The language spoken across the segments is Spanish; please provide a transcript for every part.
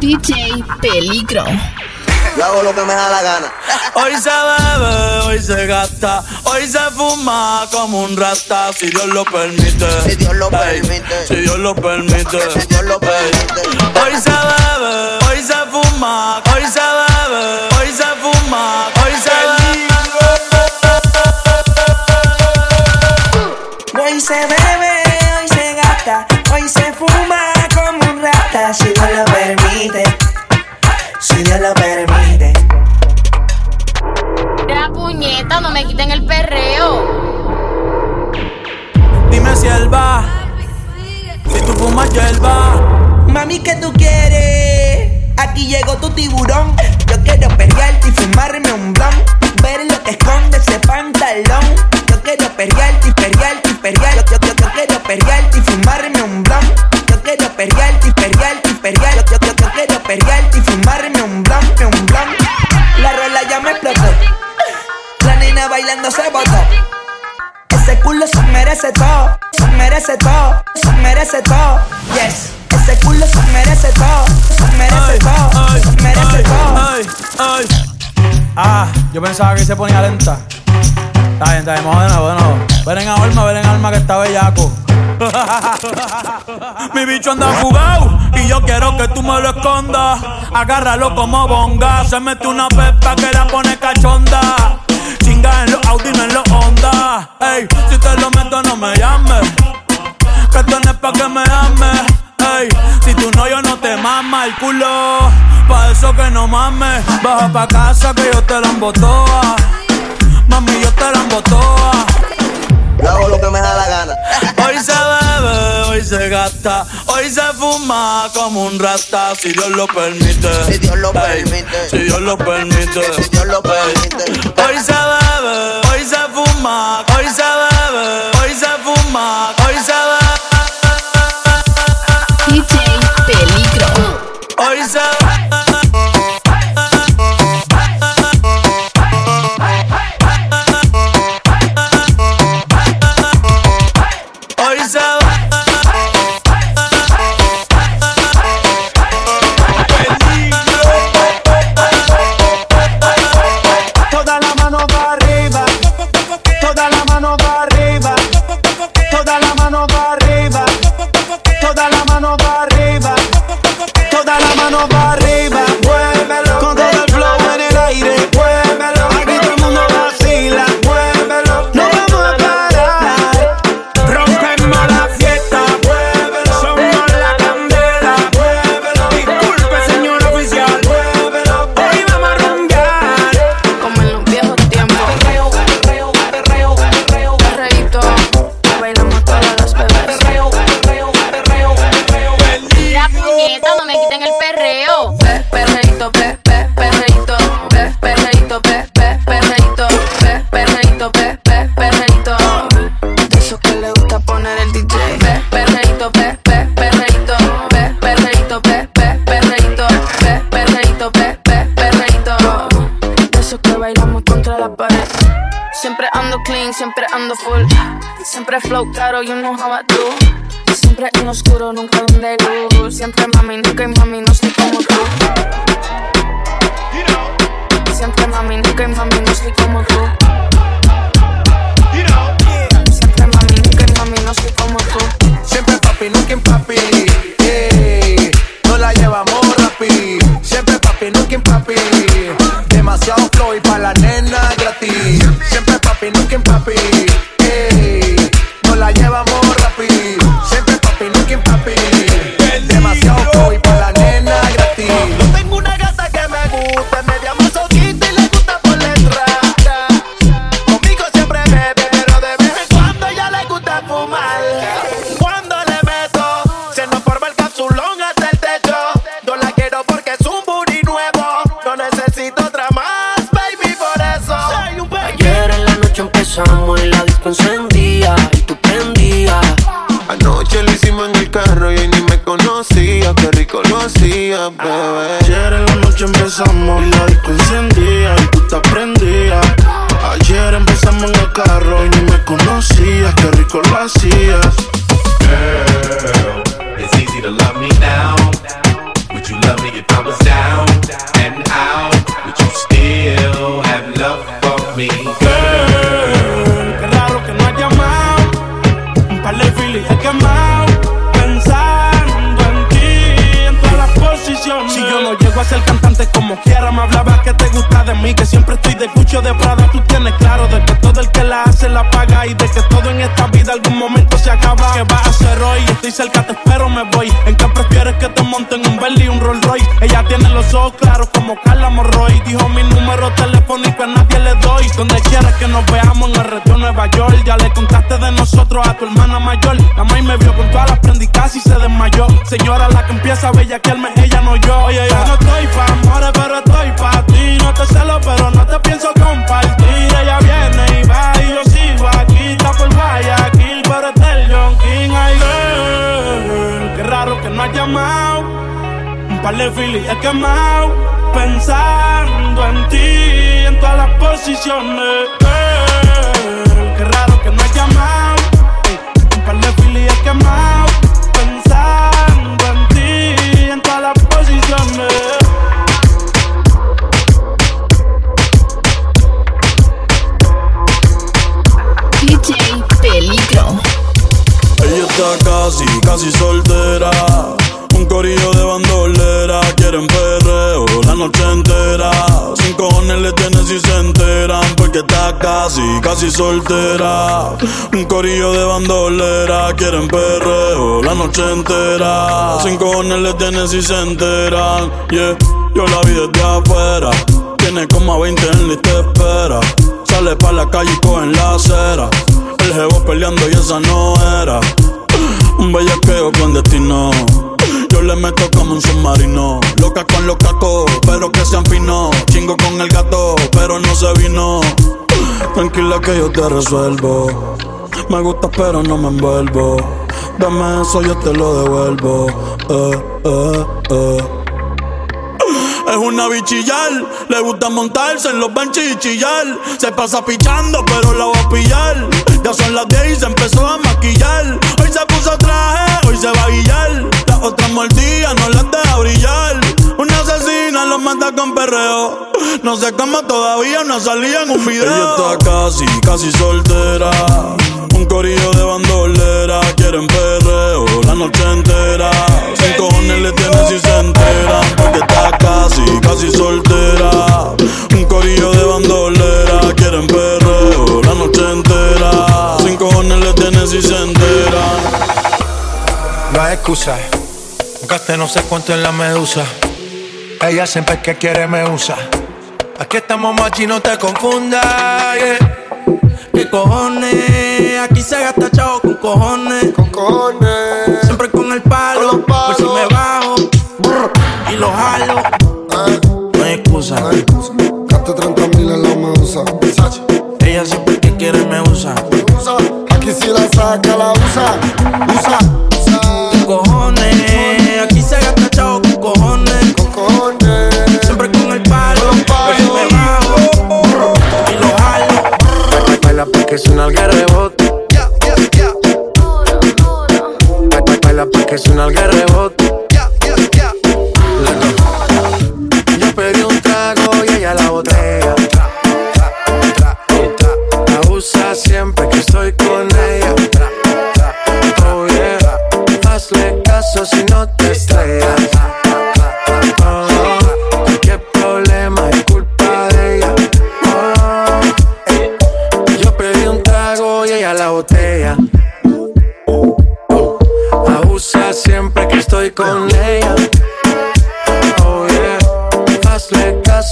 DJ Peligro. Yo hago lo que me da la gana. Hoy se bebe, hoy se gasta, hoy se fuma como un rata, si Dios lo permite. Si Dios lo Ey, permite. Si Dios lo permite. Si Dios lo permite. Hoy se bebe, hoy se fuma, hoy se bebe, Mami, ¿qué tú quieres? Aquí llegó tu tiburón. Yo quiero perrearte y fumarme un blon. Ver lo que esconde ese pantalón. Yo quiero perrearte y perrearte y perrear. Yo, yo, yo quiero perrearte y fumarme un blon. Yo quiero perrearte y perrearte y perrear. Yo, yo, yo, yo quiero perrearte y fumarme un blon, un blon. La rola ya me explotó. La nena bailando se botó. Ese culo se merece todo, se merece todo, se merece todo. Yes, ese culo se merece todo, se merece todo, se merece todo. Ah, yo pensaba que se ponía lenta. Está bien, está bien, vamos de nuevo, de nuevo. Ven en alma, ven en alma que está bellaco. Mi bicho anda fugado y yo quiero que tú me lo escondas. Agárralo como bonga. Se mete una pepa que la pone cachonda. Baja pa' casa que yo te la embotoa. Mami, yo te la embotoa. Yo hago lo que me da la gana. Hoy se bebe, hoy se gasta, hoy se fuma como un rata, si Dios lo permite. Si Dios lo Ey, permite. Si Dios lo permite. Si Dios lo permite. Siempre flow caro, you know how I. Siempre en oscuro, nunca donde luz. Siempre mami, nunca y mami, no soy como tú. Siempre mami, nunca y mami, no soy como tú. Siempre mami, nunca y mami, no soy como tú. Siempre papi, nunca en papi. ey, no la llevamos rapi. Siempre papi, nunca en papi. Demasiado flow y pa' la nena gratis. Siempre papi, nunca en papi. De cucho de Prada. Tú tienes claro de que todo el que la hace la paga. Y de que todo en esta vida algún momento se acaba. ¿Qué vas a hacer hoy? Estoy cerca, te espero, me voy. ¿En qué prefieres que te monten un Bentley y un Rolls Royce? Ella tiene los ojos claros como Carla Morroy. Dijo mi número telefónico a nadie le doy. Donde quieras que nos veamos en el retiro Nueva York. Ya le contaste de nosotros a tu hermana mayor. La maíz me vio con todas las prendicas y se desmayó. Señora, la que empieza a bellaquearme, Pensando en ti, en todas las posiciones. Casi, casi soltera. Un corillo de bandolera. Quieren perreo la noche entera. Sin cojones le tienen si se enteran. Yeah, yo la vi desde afuera. Tiene como a 20 en lista de espera. Sale pa' la calle y cogen la acera. El jevo peleando y esa no era. Un bellaqueo clandestino. Yo le meto como un submarino. Loca con los cacos, pero que sean finos. Chingo con el gato, pero no se vino. Tranquila que yo te resuelvo. Me gusta, pero no me envuelvo. Dame eso, yo te lo devuelvo. Eh, eh, eh. Es una bichillar, le gusta montarse en los benches y chillar. Se pasa pichando, pero la va a pillar. Ya son las 10 y se empezó a maquillar. Hoy se puso traje, hoy se va a guillar. Las otras mordidas no las deja brillar. Una asesina lo mata con perreo. No sé cómo todavía no salía en un video. Ella está casi, casi soltera. Un corillo de bandolera. Quieren perreo la noche entera. Sin cojones le tienen si se enteran. Porque está casi, casi soltera. Un corillo de bandolera. Quieren perreo No hay excusa. Gasté no sé cuánto en la medusa. Ella siempre que quiere me usa. Aquí estamos machi, no te confundas. yeah. ¿Qué cojones? Aquí se gasta chavo con cojones. Con cojones. Siempre con el palo. Con los Por si me bajo y lo jalo. Eh, No hay excusa. no hay excusa. Gaste 30 mil en la medusa. Ella siempre que quiere me usa. Usa. Aquí si la saca, la. Usa.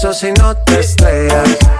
Caso si no te estrellas.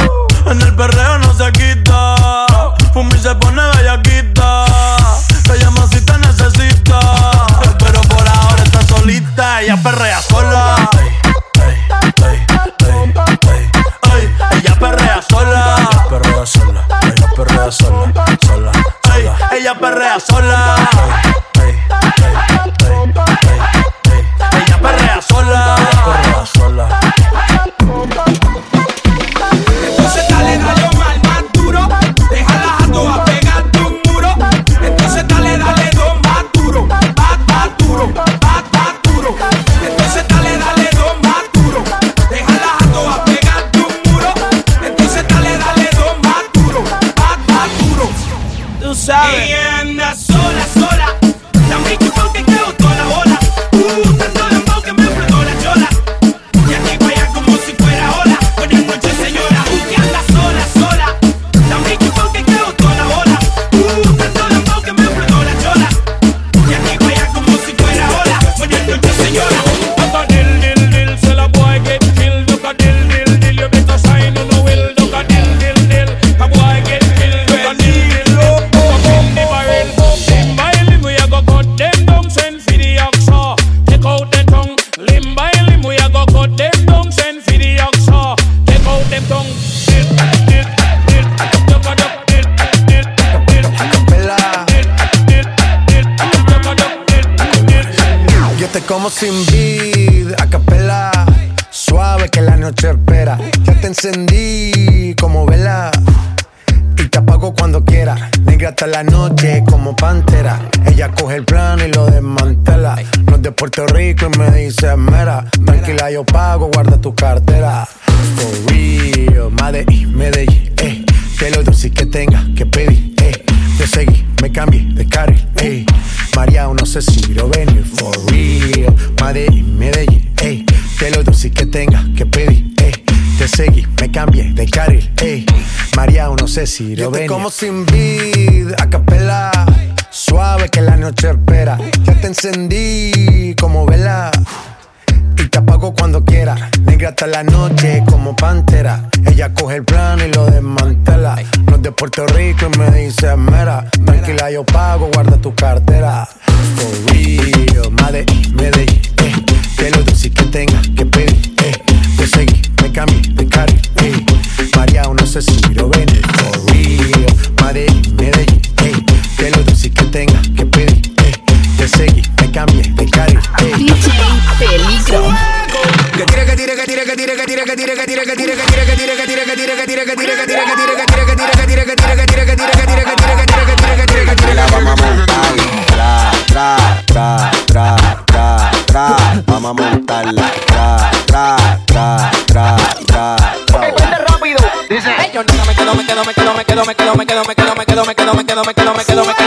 En el perreo no se quita. Fumi se pone bellaquita. Te llama si te necesita. Pero por ahora está solita. Ella perrea sola. Ey, ey, ey, ella perrea sola. Ella perrea sola. Ella perrea sola. Sola. Ella perrea sola. Sin beat, a capela, suave que la noche espera. Ya te encendí como vela y te apago cuando quiera. Negra hasta la noche como pantera. Ella coge el plano y lo desmantela. No es de Puerto Rico y me dice mera. Tranquila, yo pago, guarda tu cartera. For real, Medellín, Medellín, eh. Te lo doy que tenga que pedir, eh. Te seguí, me cambié de carril, eh. María, no sé si Yo te como sin vid, a capela. Suave que la noche espera. Ya te encendí como vela. Y te apago cuando quiera. Negra hasta la noche como pantera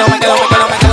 quedo, me quedo, me me.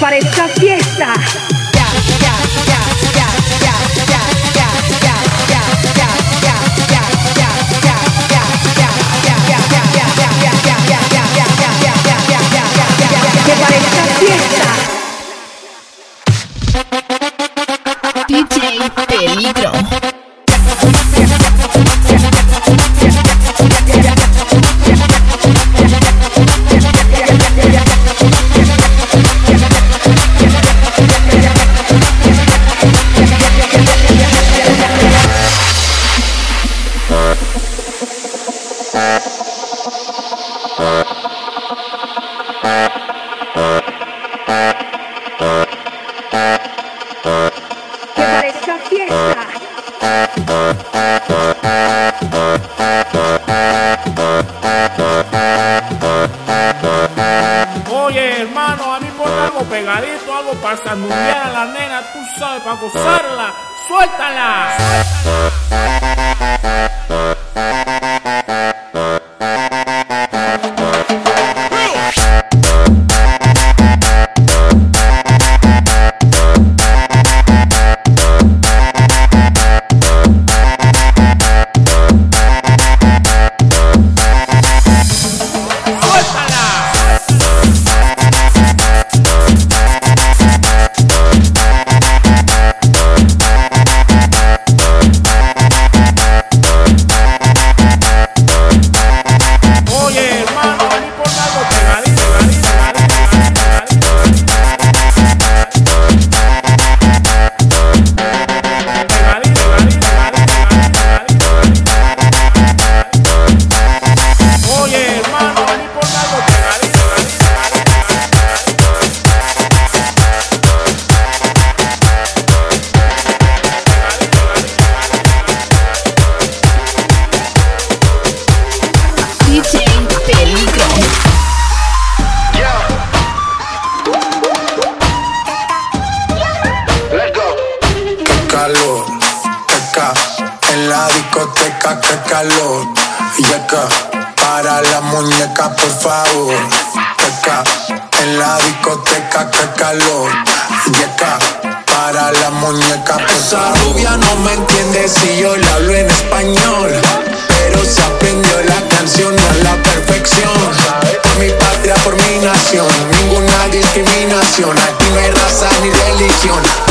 para esta fiesta. cambiar a la nena, tú sabes, para gozarla. ¡Suéltala! ¡Suéltala! adicción. Aquí no hay raza ni religión.